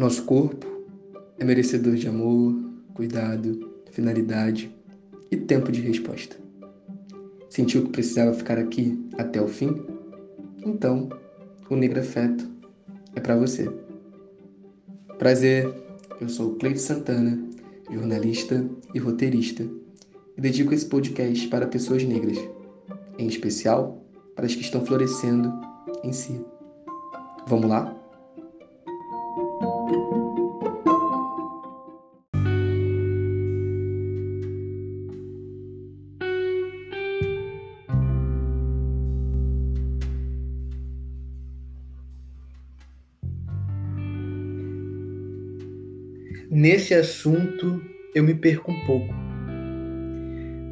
Nosso corpo é merecedor de amor, cuidado, finalidade e tempo de resposta. Sentiu que precisava ficar aqui até o fim? Então, o Negro Afeto é para você. Prazer, eu sou o Cleide Santana, jornalista e roteirista, e dedico esse podcast para pessoas negras, em especial para as que estão florescendo em si. Vamos lá? Nesse assunto eu me perco um pouco.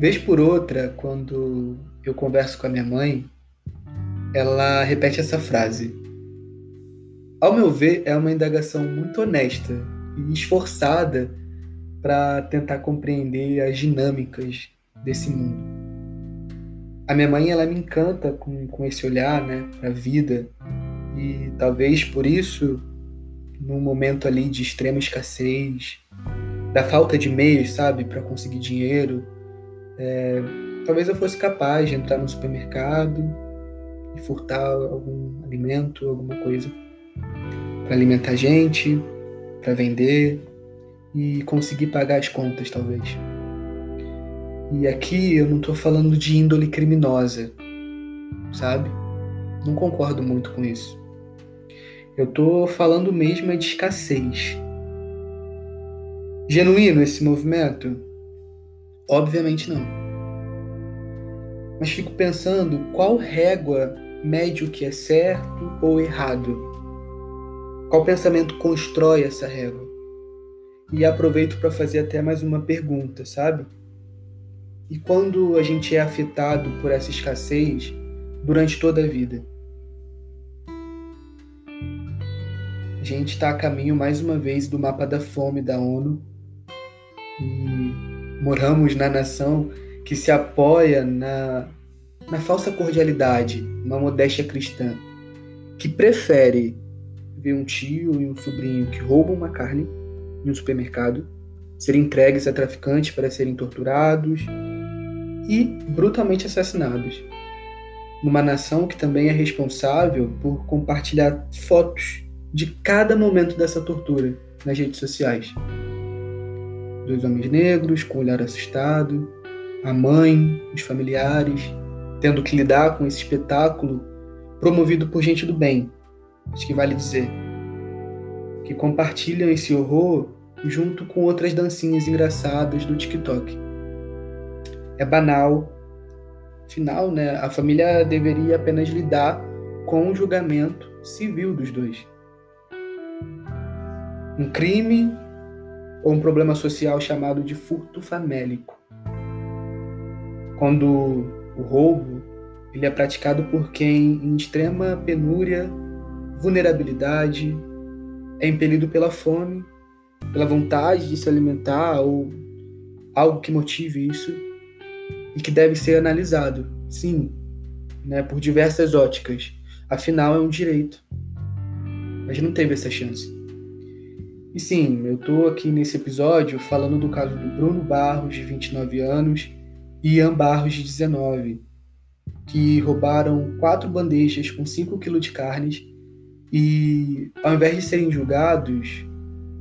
Vez por outra, quando eu converso com a minha mãe, ela repete essa frase. Ao meu ver, é uma indagação muito honesta e esforçada para tentar compreender as dinâmicas desse mundo. A minha mãe, ela me encanta com, com esse olhar, né, para a vida e talvez por isso num momento ali de extrema escassez, da falta de meios, sabe, para conseguir dinheiro, é, talvez eu fosse capaz de entrar no supermercado e furtar algum alimento, alguma coisa para alimentar a gente, para vender e conseguir pagar as contas, talvez. E aqui eu não estou falando de índole criminosa, sabe? Não concordo muito com isso. Eu tô falando mesmo é de escassez. Genuíno esse movimento? Obviamente não. Mas fico pensando qual régua mede o que é certo ou errado. Qual pensamento constrói essa régua? E aproveito para fazer até mais uma pergunta, sabe? E quando a gente é afetado por essa escassez durante toda a vida? Gente está a caminho mais uma vez do mapa da fome da ONU e moramos na nação que se apoia na, na falsa cordialidade, uma modéstia cristã, que prefere ver um tio e um sobrinho que roubam uma carne em um supermercado, serem entregues a traficantes para serem torturados e brutalmente assassinados. Numa nação que também é responsável por compartilhar fotos de cada momento dessa tortura nas redes sociais. Dois homens negros com o olhar assustado, a mãe, os familiares, tendo que lidar com esse espetáculo promovido por gente do bem, acho que vale dizer, que compartilham esse horror junto com outras dancinhas engraçadas do TikTok. É banal, afinal, né, a família deveria apenas lidar com o julgamento civil dos dois um crime ou um problema social chamado de furto famélico. Quando o roubo ele é praticado por quem em extrema penúria, vulnerabilidade, é impelido pela fome, pela vontade de se alimentar ou algo que motive isso e que deve ser analisado, sim, né, por diversas óticas. Afinal, é um direito. Mas não teve essa chance. E sim, eu estou aqui nesse episódio falando do caso do Bruno Barros, de 29 anos, e Ian Barros, de 19, que roubaram quatro bandejas com 5 kg de carnes e, ao invés de serem julgados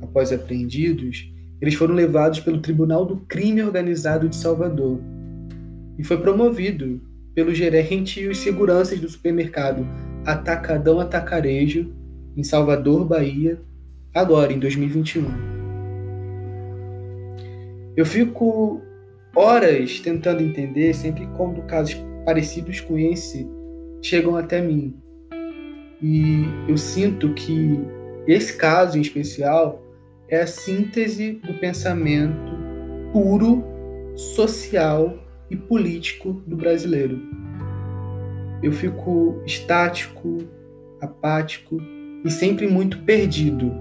após apreendidos, eles foram levados pelo Tribunal do Crime Organizado de Salvador e foi promovido pelo gerente e os seguranças do supermercado Atacadão Atacarejo, em Salvador, Bahia, agora, em 2021. Eu fico horas tentando entender sempre quando casos parecidos com esse chegam até mim. E eu sinto que esse caso em especial é a síntese do pensamento puro, social e político do brasileiro. Eu fico estático, apático e sempre muito perdido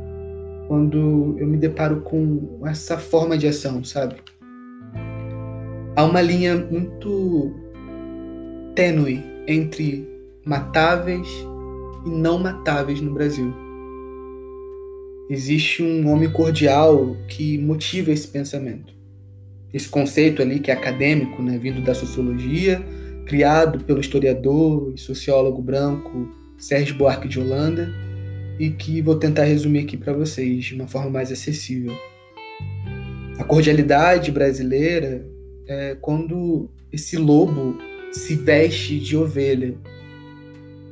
quando eu me deparo com essa forma de ação, sabe? Há uma linha muito tênue entre matáveis e não matáveis no Brasil. existe um homem cordial que motiva esse pensamento. Esse conceito ali que é acadêmico, né, vindo da sociologia, criado pelo historiador e sociólogo branco Sérgio Buarque de Holanda e que vou tentar resumir aqui para vocês de uma forma mais acessível. A cordialidade brasileira é quando esse lobo se veste de ovelha,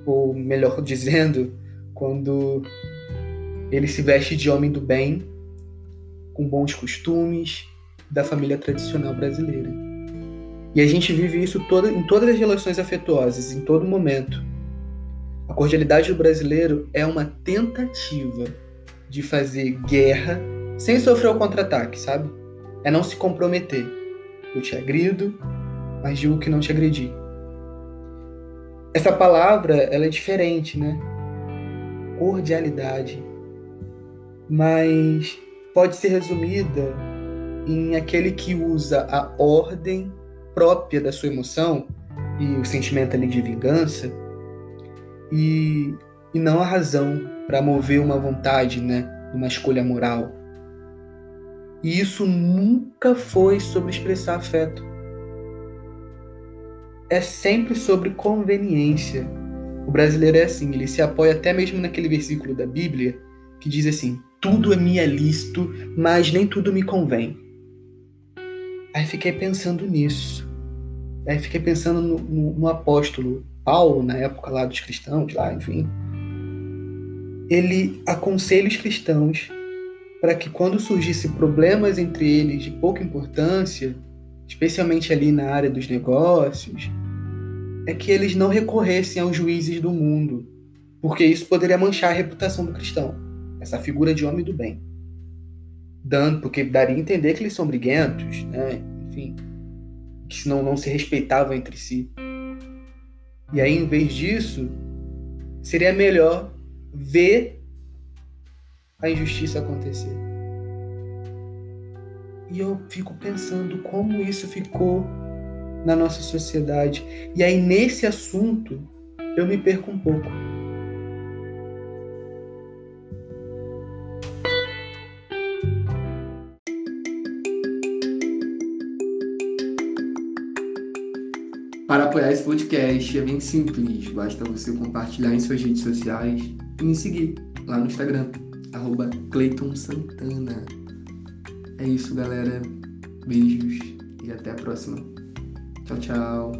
ou melhor dizendo, quando ele se veste de homem do bem, com bons costumes, da família tradicional brasileira. E a gente vive isso toda, em todas as relações afetuosas, em todo momento. Cordialidade do brasileiro é uma tentativa de fazer guerra sem sofrer o contra-ataque, sabe? É não se comprometer. Eu te agrido, mas digo que não te agredi. Essa palavra, ela é diferente, né? Cordialidade. Mas pode ser resumida em aquele que usa a ordem própria da sua emoção e o sentimento ali de vingança e, e não a razão para mover uma vontade, né? Uma escolha moral. E isso nunca foi sobre expressar afeto. É sempre sobre conveniência. O brasileiro é assim, ele se apoia até mesmo naquele versículo da Bíblia que diz assim: tudo me é lícito, mas nem tudo me convém. Aí fiquei pensando nisso. Aí fiquei pensando no, no, no apóstolo Paulo, na época lá dos cristãos, lá, enfim. Ele aconselha os cristãos para que quando surgissem problemas entre eles de pouca importância, especialmente ali na área dos negócios, é que eles não recorressem aos juízes do mundo, porque isso poderia manchar a reputação do cristão, essa figura de homem do bem dando, porque daria a entender que eles são briguentos, né? Enfim, que não, não se respeitavam entre si. E aí, em vez disso, seria melhor ver a injustiça acontecer. E eu fico pensando como isso ficou na nossa sociedade. E aí, nesse assunto, eu me perco um pouco. Para apoiar esse podcast é bem simples, basta você compartilhar em suas redes sociais e me seguir lá no Instagram, arroba Santana. É isso, galera. Beijos e até a próxima. Tchau, tchau.